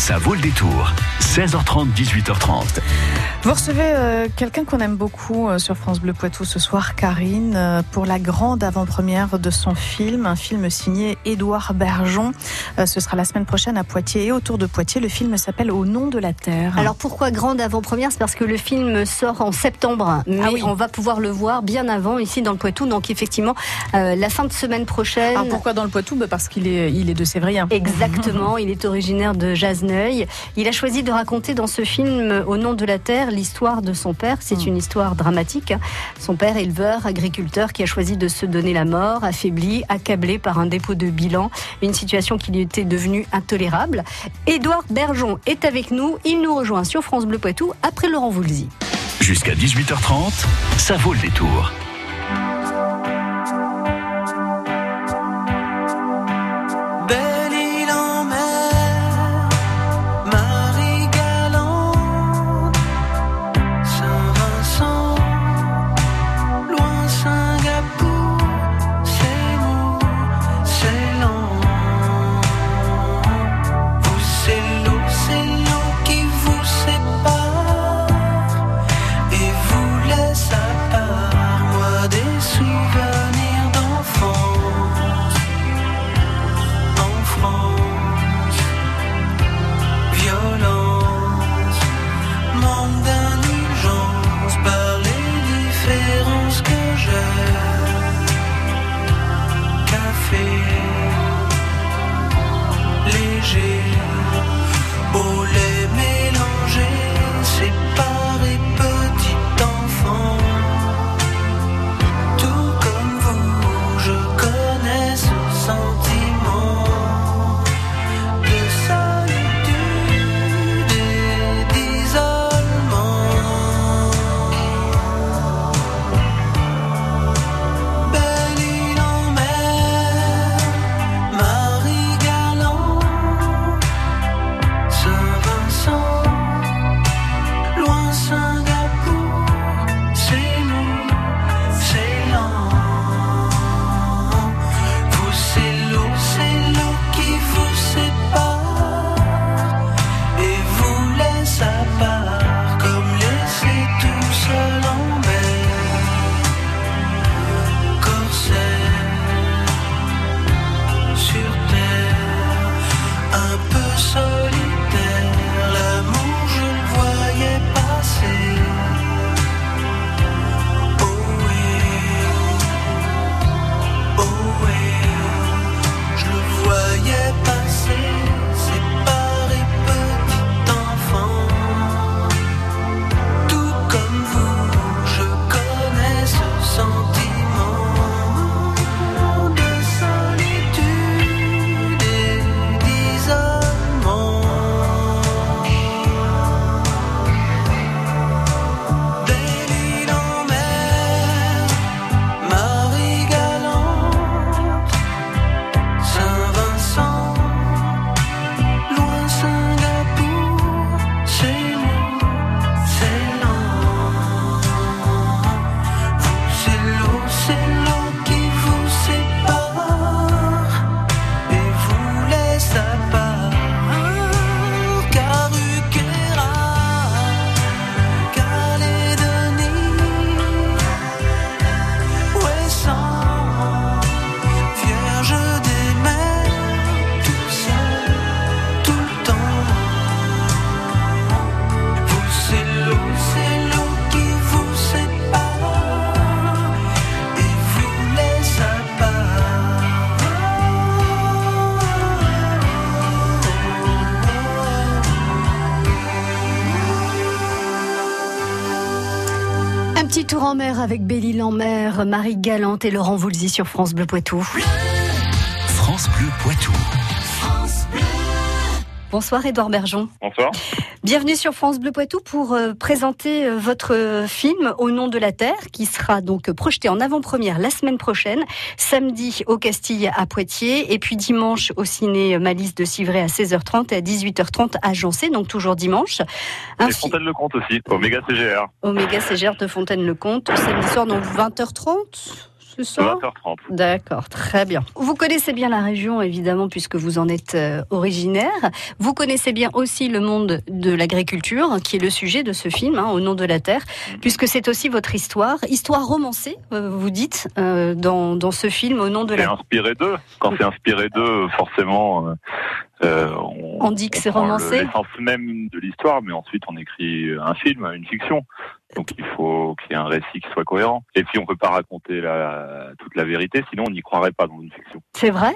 Ça vaut le détour. 16h30, 18h30. Vous recevez euh, quelqu'un qu'on aime beaucoup euh, sur France Bleu Poitou ce soir, Karine, euh, pour la grande avant-première de son film, un film signé Édouard Bergeon. Euh, ce sera la semaine prochaine à Poitiers et autour de Poitiers. Le film s'appelle Au nom de la terre. Alors pourquoi grande avant-première? C'est parce que le film sort en septembre, mais Ah oui. on va pouvoir le voir bien avant ici dans le Poitou. Donc effectivement, euh, la fin de semaine prochaine. Alors pourquoi dans le Poitou? Bah, Parce qu'il est, il est de Sévrien. Exactement, il est originaire de Il a choisi de raconter dans ce film Au nom de la terre l'histoire de son père. C'est une histoire dramatique. Son père, éleveur, agriculteur, qui a choisi de se donner la mort, affaibli, accablé par un dépôt de bilan, une situation qui lui était devenue intolérable. Édouard Bergeon est avec nous. Il nous rejoint sur France Bleu Poitou après Laurent Voulzy. Jusqu'à 18h30, ça vaut le détour. Avec Belle-Île en mer, Marie Galante et Laurent Voulzy sur France Bleu Poitou. France Bleu Poitou. Bonsoir Édouard Bergeon. Bonsoir. Bienvenue sur France Bleu Poitou pour euh, présenter euh, votre euh, film Au nom de la terre qui sera donc projeté en avant-première la semaine prochaine, samedi au Castille à Poitiers et puis dimanche au ciné Malice de Civray à 16h30 et à 18h30 à Jancé, donc toujours dimanche. Un Et Fontaine-le-Comte aussi, Oméga CGR. Oméga CGR de Fontaine-le-Comte, samedi soir donc 20h30 c'est ça 20h30. D'accord, très bien. Vous connaissez bien la région, évidemment, puisque vous en êtes euh, originaire. Vous connaissez bien aussi le monde de l'agriculture, qui est le sujet de ce film, hein, Au nom de la terre, puisque c'est aussi votre histoire, histoire romancée, euh, vous dites, euh, dans, dans ce film, Au nom de C'est la inspiré d'eux. Quand c'est inspiré d'eux, forcément, euh, euh, on, On dit que c'est le- romancé. L'essence même de l'histoire, mais ensuite on écrit un film, une fiction. Donc il faut qu'il y ait un récit qui soit cohérent. Et puis on peut pas raconter la, toute la vérité, sinon on n'y croirait pas dans une fiction. C'est vrai?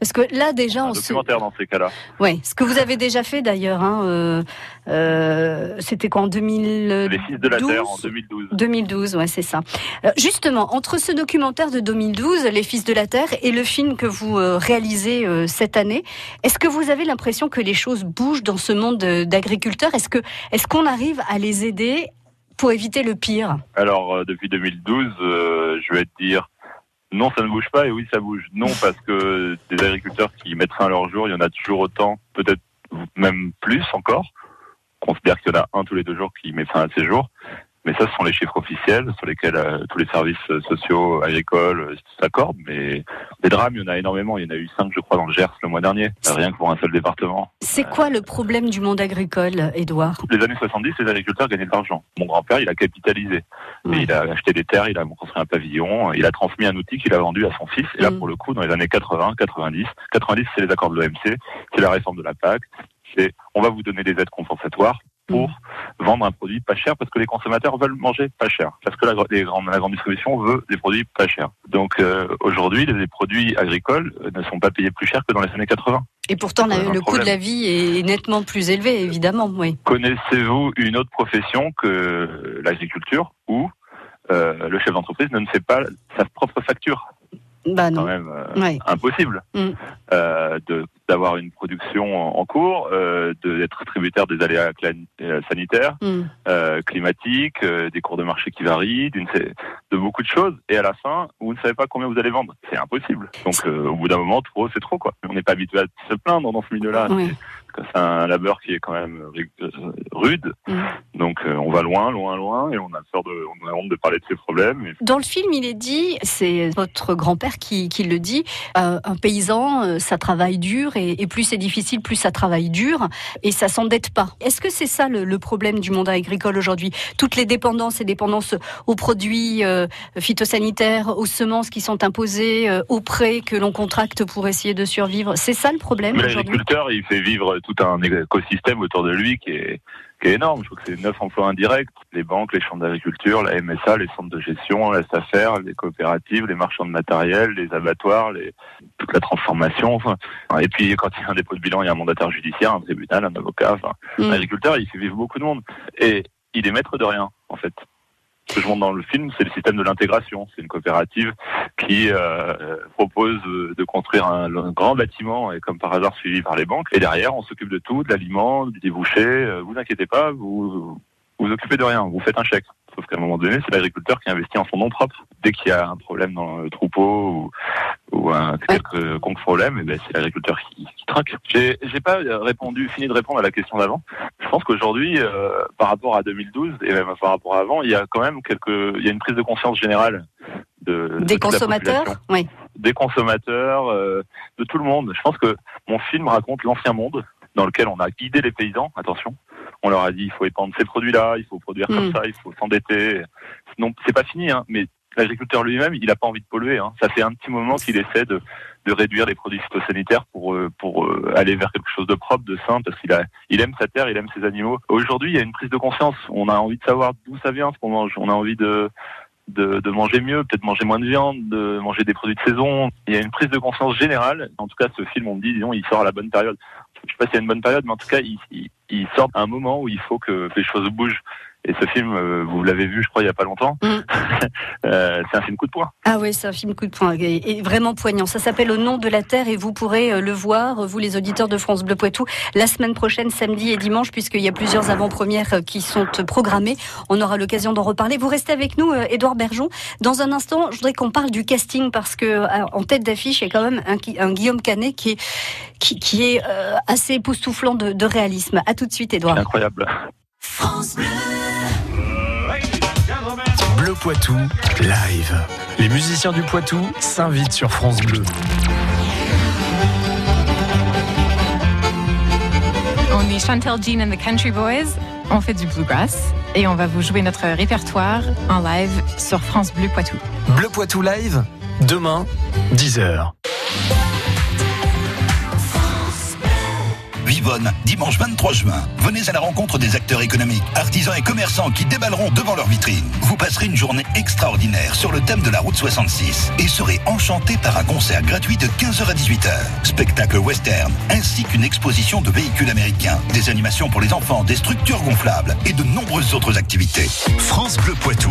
Parce que là déjà, on se... documentaire dans ces cas-là. Ouais, ce que vous avez déjà fait d'ailleurs, hein, euh, euh, c'était quoi en 2012 Les Fils de la Terre en 2012. 2012, ouais, c'est ça. Euh, justement, entre ce documentaire de 2012, Les Fils de la Terre, et le film que vous réalisez cette année, est-ce que vous avez l'impression que les choses bougent dans ce monde d'agriculteurs? Est-ce que est-ce qu'on arrive à les aider pour éviter le pire Alors euh, depuis 2012, euh, je vais te dire non, ça ne bouge pas et oui, ça bouge. Non, parce que des agriculteurs qui mettent fin à leur jour, il y en a toujours autant, peut-être même plus encore. On considère qu'il y en a un tous les deux jours qui met fin à ses jours. Mais ça, ce sont les chiffres officiels sur lesquels euh, tous les services euh, sociaux, agricoles euh, s'accordent. Mais des drames, il y en a énormément. Il y en a eu cinq, je crois, dans le Gers le mois dernier. Rien que pour un seul département. C'est quoi le problème du monde agricole, Édouard? Les années 70, les agriculteurs gagnaient de l'argent. Mon grand-père, il a capitalisé. Et Ouais. il a acheté des terres, il a construit un pavillon, il a transmis un outil qu'il a vendu à son fils. Et là, Mm. pour le coup, dans les années 80, 90, 90, c'est les accords de l'OMC, c'est la réforme de la PAC, c'est on va vous donner des aides compensatoires pour vendre un produit pas cher parce que les consommateurs veulent manger pas cher. Parce que la, les la grande distribution veut des produits pas chers. Donc euh, aujourd'hui, les produits agricoles euh, ne sont pas payés plus cher que dans les années 80. Et pourtant, la- un le coût de la vie est nettement plus élevé, évidemment. Oui. Connaissez-vous une autre profession que l'agriculture où euh, le chef d'entreprise ne fait pas sa propre facture? Bah quand non. même euh, Ouais. impossible Mm. euh, d'avoir une production en, en cours, euh, d'être tributaire des aléas euh, sanitaires, Hmm. euh, climatiques, euh, des cours de marché qui varient, de beaucoup de choses. Et à la fin, vous ne savez pas combien vous allez vendre. C'est impossible. Donc euh, au bout d'un moment, trop, c'est trop quoi. On n'est pas habitué à se plaindre dans ce milieu-là. Oui. C'est- un labeur qui est quand même euh, rude. Mm. Donc euh, on va loin, loin, loin, et on a peur de, on a honte de parler de ces problèmes. Et Dans le film, il est dit, c'est votre grand-père qui, qui le dit, euh, un paysan, euh, ça travaille dur et, et plus c'est difficile, plus ça travaille dur et ça s'endette pas. Est-ce que c'est ça le, le problème du monde agricole aujourd'hui? Toutes les dépendances et dépendances aux produits phytosanitaires, aux semences qui sont imposées, aux prêts que l'on contracte pour essayer de survivre. C'est ça le problème aujourd'hui? l'agriculteur, il fait vivre tout un écosystème autour de lui qui est, qui est énorme. Je crois que c'est neuf emplois indirects. Les banques, les chambres d'agriculture, la MSA, les centres de gestion, la SAFER, les coopératives, les marchands de matériel, les abattoirs, les, toute la transformation. Enfin, et puis, quand il y a un dépôt de bilan, il y a un mandataire judiciaire, un tribunal, un avocat. Enfin, Mm. L'agriculteur, il fait vivre beaucoup de monde. Et il est maître de rien, en fait. Ce que je montre dans le film, c'est le système de l'intégration. C'est une coopérative qui euh, propose euh, de construire un, grand bâtiment et comme par hasard suivi par les banques. Et derrière, on s'occupe de tout, de l'aliment, des bouchers. Euh, vous inquiétez pas, vous vous occupez de rien, vous faites un chèque. Sauf qu'à un moment donné, c'est l'agriculteur qui investit en son nom propre. Dès qu'il y a un problème dans le troupeau ou, ou un quelconque problème, eh ben, c'est l'agriculteur qui, qui traque. J'ai j'ai pas répondu, fini de répondre à la question d'avant. Je pense qu'aujourd'hui, euh, par rapport à 2012 et même par rapport à avant, il y a quand même quelques, il y a une prise de conscience générale de, de Des consommateurs Oui. des consommateurs, euh, de tout le monde. Je pense que mon film raconte l'ancien monde dans lequel on a guidé les paysans. Attention, on leur a dit il faut épandre ces produits-là, il faut produire comme Mm. ça, il faut s'endetter. Non, c'est pas fini, hein, mais l'agriculteur lui-même, il n'a pas envie de polluer. Hein. Ça fait un petit moment qu'il essaie de, de réduire les produits phytosanitaires pour euh, pour euh, aller vers quelque chose de propre, de sain, parce qu'il a il aime sa terre, il aime ses animaux. Aujourd'hui, il y a une prise de conscience. On a envie de savoir d'où ça vient ce qu'on mange. On a envie de de, de manger mieux, peut-être manger moins de viande, de manger des produits de saison. Il y a une prise de conscience générale. En tout cas, ce film, on me dit, disons, il sort à la bonne période. Je sais pas y a une bonne période, mais en tout cas, il, il, il sort un moment où il faut que les choses bougent. Et ce film, euh, vous l'avez vu, je crois, il y a pas longtemps. Mm. Euh, c'est un film coup de poing. Ah oui, c'est un film coup de poing et, et vraiment poignant. Ça s'appelle Au nom de la terre et vous pourrez euh, le voir, vous les auditeurs de France Bleu Poitou, la semaine prochaine, samedi et dimanche, puisqu'il y a plusieurs avant-premières qui sont programmées. On aura l'occasion d'en reparler. Vous restez avec nous, Édouard Bergeon. Dans un instant, je voudrais qu'on parle du casting parce que en tête d'affiche, il y a quand même un, Gui- un Guillaume Canet qui est, qui, qui est euh, assez époustouflant de, de réalisme. À tout de suite, Édouard. Incroyable. Bleu Bleu Poitou, live. Les musiciens du Poitou s'invitent sur France Bleu. On est Chantel Jean and the Country Boys. On fait du bluegrass et on va vous jouer notre répertoire en live sur France Bleu Poitou. Bleu Poitou live, demain, 10h. Dimanche 23 juin. Venez à la rencontre des acteurs économiques, artisans et commerçants qui déballeront devant leur vitrine. Vous passerez une journée extraordinaire sur le thème de la route 66 et serez enchanté par un concert gratuit de 15h à 18h. Spectacle western, ainsi qu'une exposition de véhicules américains, des animations pour les enfants, des structures gonflables et de nombreuses autres activités. France Bleu Poitou.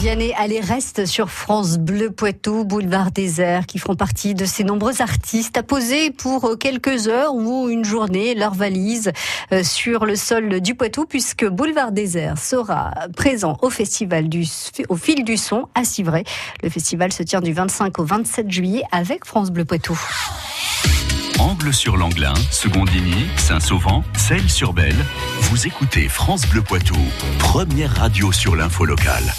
Vianney, allez reste sur France Bleu Poitou, Boulevard désert, qui feront partie de ces nombreux artistes à poser pour quelques heures ou une journée leur valise euh, sur le sol du Poitou, puisque Boulevard désert sera présent au festival du au fil du son à Civray. Le festival se tient du 25 au 27 juillet avec France Bleu Poitou. Angle sur l'Anglin, Secondigny, Saint-Sauvant, Celles-sur-Belle. Vous écoutez France Bleu Poitou, première radio sur l'info locale.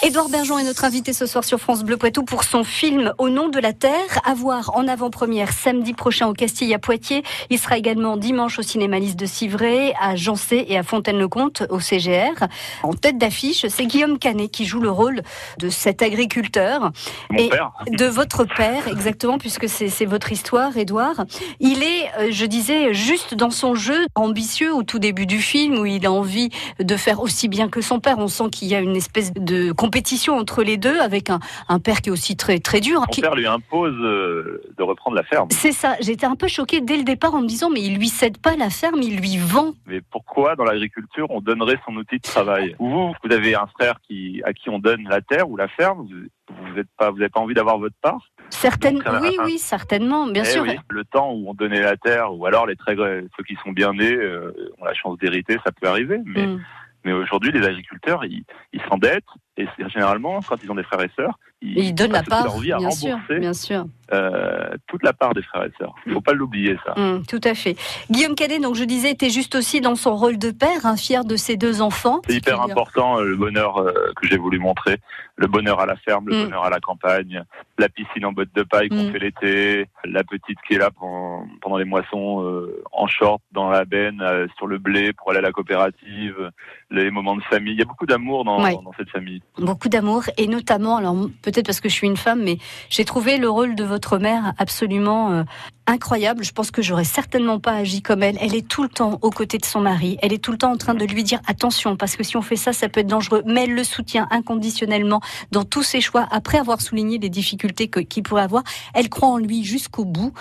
Édouard Bergeon est notre invité ce soir sur France Bleu Poitou pour son film Au nom de la terre, à voir en avant-première samedi prochain au Castille à Poitiers. Il sera également dimanche au cinéma Lys de Civray, à Jancé et à Fontaine-le-Comte au CGR. En tête d'affiche, c'est Guillaume Canet qui joue le rôle de cet agriculteur. Mon et père. de votre père, exactement, puisque c'est c'est votre histoire, Édouard. Il est, euh, je disais, juste dans son jeu, ambitieux au tout début du film, où il a envie de faire aussi bien que son père. On sent qu'il y a une espèce de compétition entre les deux avec un, un père qui est aussi très très dur. Son qui- père lui impose euh, de reprendre la ferme. C'est ça. J'étais un peu choquée dès le départ en me disant mais il lui cède pas la ferme, il lui vend. Mais pourquoi dans l'agriculture on donnerait son outil de travail? Vous, vous avez un frère qui à qui on donne la terre ou la ferme. Vous êtes pas, vous n'avez pas envie d'avoir votre part? Certaines, Donc, oui, oui, certainement, bien Eh sûr. oui, le temps où on donnait la terre, ou alors les très ceux qui sont bien nés euh, ont la chance d'hériter, ça peut arriver. Mais, Mm. mais aujourd'hui, les agriculteurs, ils s'endettent et généralement, quand ils ont des frères et sœurs, ils, Et il donne la part, leur vie à bien sûr, bien sûr. euh, toute la part des frères et sœurs. Il faut pas l'oublier ça. Hum, tout à fait. Guillaume Cadet, donc je disais, était juste aussi dans son rôle de père, hein, fier de ses deux enfants. C'est hyper important euh, le bonheur euh, que j'ai voulu montrer, le bonheur à la ferme, le Mm. bonheur à la campagne, la piscine en botte de paille qu'on Mm. fait l'été, la petite qui est là pendant, pendant les moissons euh, en short dans la benne sur le blé pour aller à la coopérative, les moments de famille. Il y a beaucoup d'amour dans, Ouais. dans cette famille. Beaucoup d'amour et notamment, alors peut-être parce que je suis une femme, mais j'ai trouvé le rôle de votre mère absolument euh, incroyable. Je pense que j'aurais certainement pas agi comme elle. Elle est tout le temps aux côtés de son mari. Elle est tout le temps en train de lui dire attention parce que si on fait ça, ça peut être dangereux. Mais elle le soutient inconditionnellement dans tous ses choix. Après avoir souligné les difficultés qu'il pourrait avoir, elle croit en lui jusqu'au bout.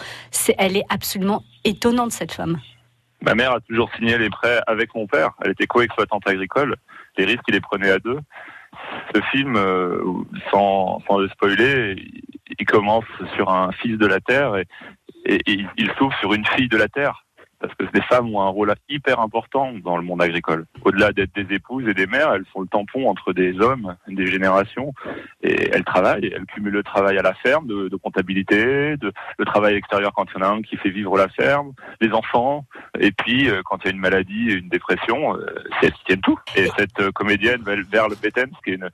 Elle est absolument étonnante cette femme. Ma mère a toujours signé les prêts avec mon père. Elle était co-exploitante agricole. Les risques, il les prenait à deux. Ce film, euh, sans, sans le spoiler, il, commence sur un fils de la terre et, il s'ouvre sur une fille de la terre. Parce que les femmes ont un rôle hyper important dans le monde agricole. Au-delà d'être des épouses et des mères, elles font le tampon entre des hommes, des générations, et elles travaillent. Elles cumulent le travail à la ferme, de, de comptabilité, de, le travail extérieur quand il y en a un qui fait vivre la ferme, les enfants, et puis euh, quand il y a une maladie une dépression, euh, c'est elles qui tiennent tout. Et cette euh, comédienne, Verle Bettens, qui est une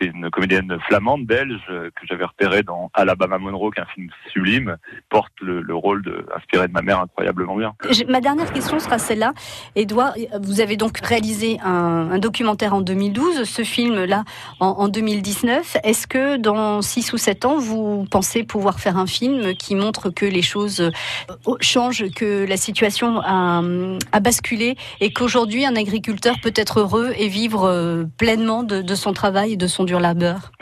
qui une comédienne flamande belge euh, que j'avais repérée dans Alabama Monroe, qui est un film sublime, porte le, le rôle de, de ma mère incroyablement bien. J'ai- Ma dernière question sera celle-là. Edouard, vous avez donc réalisé un, documentaire en 2012, ce film-là en, en 2019. Est-ce que dans 6 ou 7 ans, vous pensez pouvoir faire un film qui montre que les choses euh, changent, que la situation a, basculé et qu'aujourd'hui, un agriculteur peut être heureux et vivre euh, pleinement de, de son travail et de son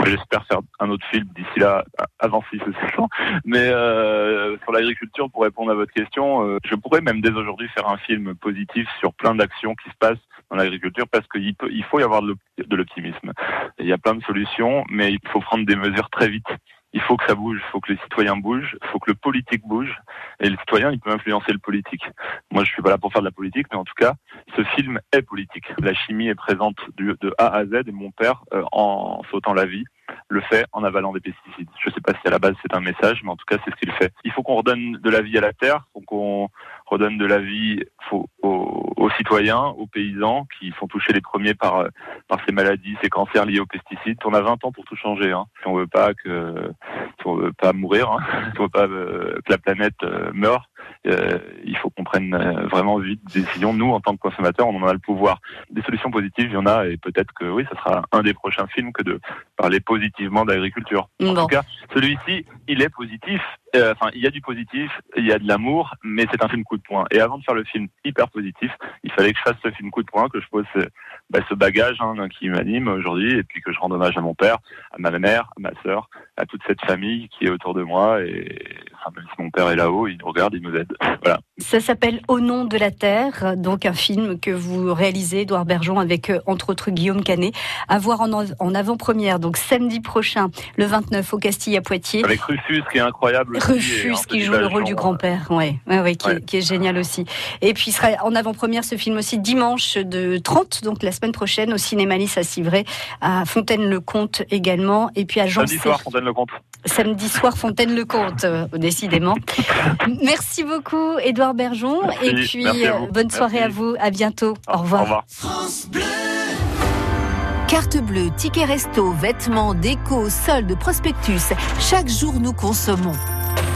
J'espère faire un autre film d'ici là, avant 6 ou 7 ans. Mais euh, sur l'agriculture, pour répondre à votre question, euh, je pourrais même dès aujourd'hui faire un film positif sur plein d'actions qui se passent dans l'agriculture parce qu'il il faut y avoir de l'optimisme. Il y a plein de solutions, mais il faut prendre des mesures très vite. Il faut que ça bouge, il faut que les citoyens bougent, il faut que le politique bouge, et le citoyen, il peut influencer le politique. Moi, je suis pas là pour faire de la politique, mais en tout cas, ce film est politique. La chimie est présente de A à Z, et mon père, euh, en sautant la vie, le fait en avalant des pesticides. Je sais pas si à la base c'est un message, mais en tout cas, c'est ce qu'il fait. Il faut qu'on redonne de la vie à la terre, faut qu'on redonne de la vie aux, citoyens, aux paysans, qui sont touchés les premiers par, euh, par ces maladies, ces cancers liés aux pesticides. On a 20 ans pour tout changer. Si on veut pas que, on veut pas mourir, hein, si on veut pas que la planète euh, meure, euh, il faut qu'on prenne euh, vraiment vite des décisions. Nous, en tant que consommateurs, on en a le pouvoir. Des solutions positives, il y en a, et peut-être que oui, ça sera un des prochains films que de parler positivement d'agriculture. En Bon. tout cas, celui-ci, il est positif. Euh, Enfin, il y a du positif, il y a de l'amour, mais c'est un film coup de poing. Et avant de faire le film hyper positif, il fallait que je fasse ce film coup de poing, que je pose ce, bah, ce bagage hein, qui m'anime aujourd'hui, et puis que je rende hommage à mon père, à ma mère, à ma sœur, à toute cette famille qui est autour de moi. Et enfin, même si mon père est là-haut, il regarde, il nous aide. Voilà. Ça s'appelle Au nom de la terre, donc un film que vous réalisez, Edouard Bergeon, avec euh, entre autres Guillaume Canet, à voir en, avant-première, donc samedi prochain, le 29 au Castille à Poitiers. Avec Rufus, qui est incroyable. Rufus qui joue le rôle du grand-père, ouais, ouais, ouais, qui, est- Ouais. qui est génial aussi. Et puis il sera en avant-première ce film aussi dimanche de 30, donc la semaine prochaine au cinéma Nice à Civray, à Fontaine-le-Comte également, et puis à Jean Samedi soir, Fontaine-le-Comte. Samedi soir, Fontaine-le-Comte, euh, décidément. Merci beaucoup, Édouard Bergeon. Merci, et puis, merci euh, bonne soirée Merci. à vous. À bientôt. Au revoir. Au revoir. Carte bleue, ticket resto, vêtements, déco, soldes, prospectus. Chaque jour, nous consommons.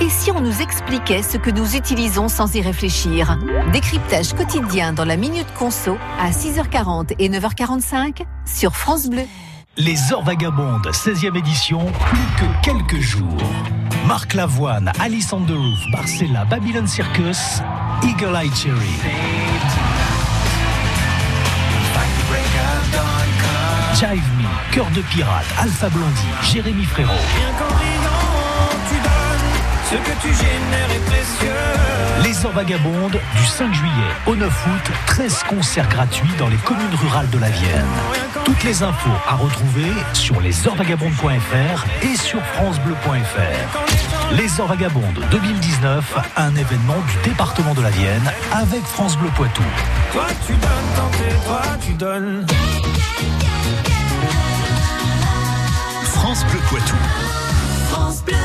Et si on nous expliquait ce que nous utilisons sans y réfléchir? Décryptage quotidien dans la Minute Conso à 6h40 et 9h45 sur France Bleu. Les Heures Vagabondes, 16e édition, plus que quelques jours. Marc Lavoine, Alice on the Roof, Barcella, Babylon Circus, Eagle Eye Cherry. Jive Me, Cœur de Pirate, Alpha Blondie, Jérémy Frérot. Ce que tu génères est précieux. Les Heures Vagabondes, du 5 juillet au 9 août, 13 concerts gratuits dans les communes rurales de la Vienne. Toutes les infos à retrouver sur lesheuresvagabondes.fr et sur francebleu.fr. Les Heures Vagabondes 2019, un événement du département de la Vienne avec France Bleu Poitou. Toi tu donnes, tant toi tu donnes. France Bleu Poitou. France Bleu.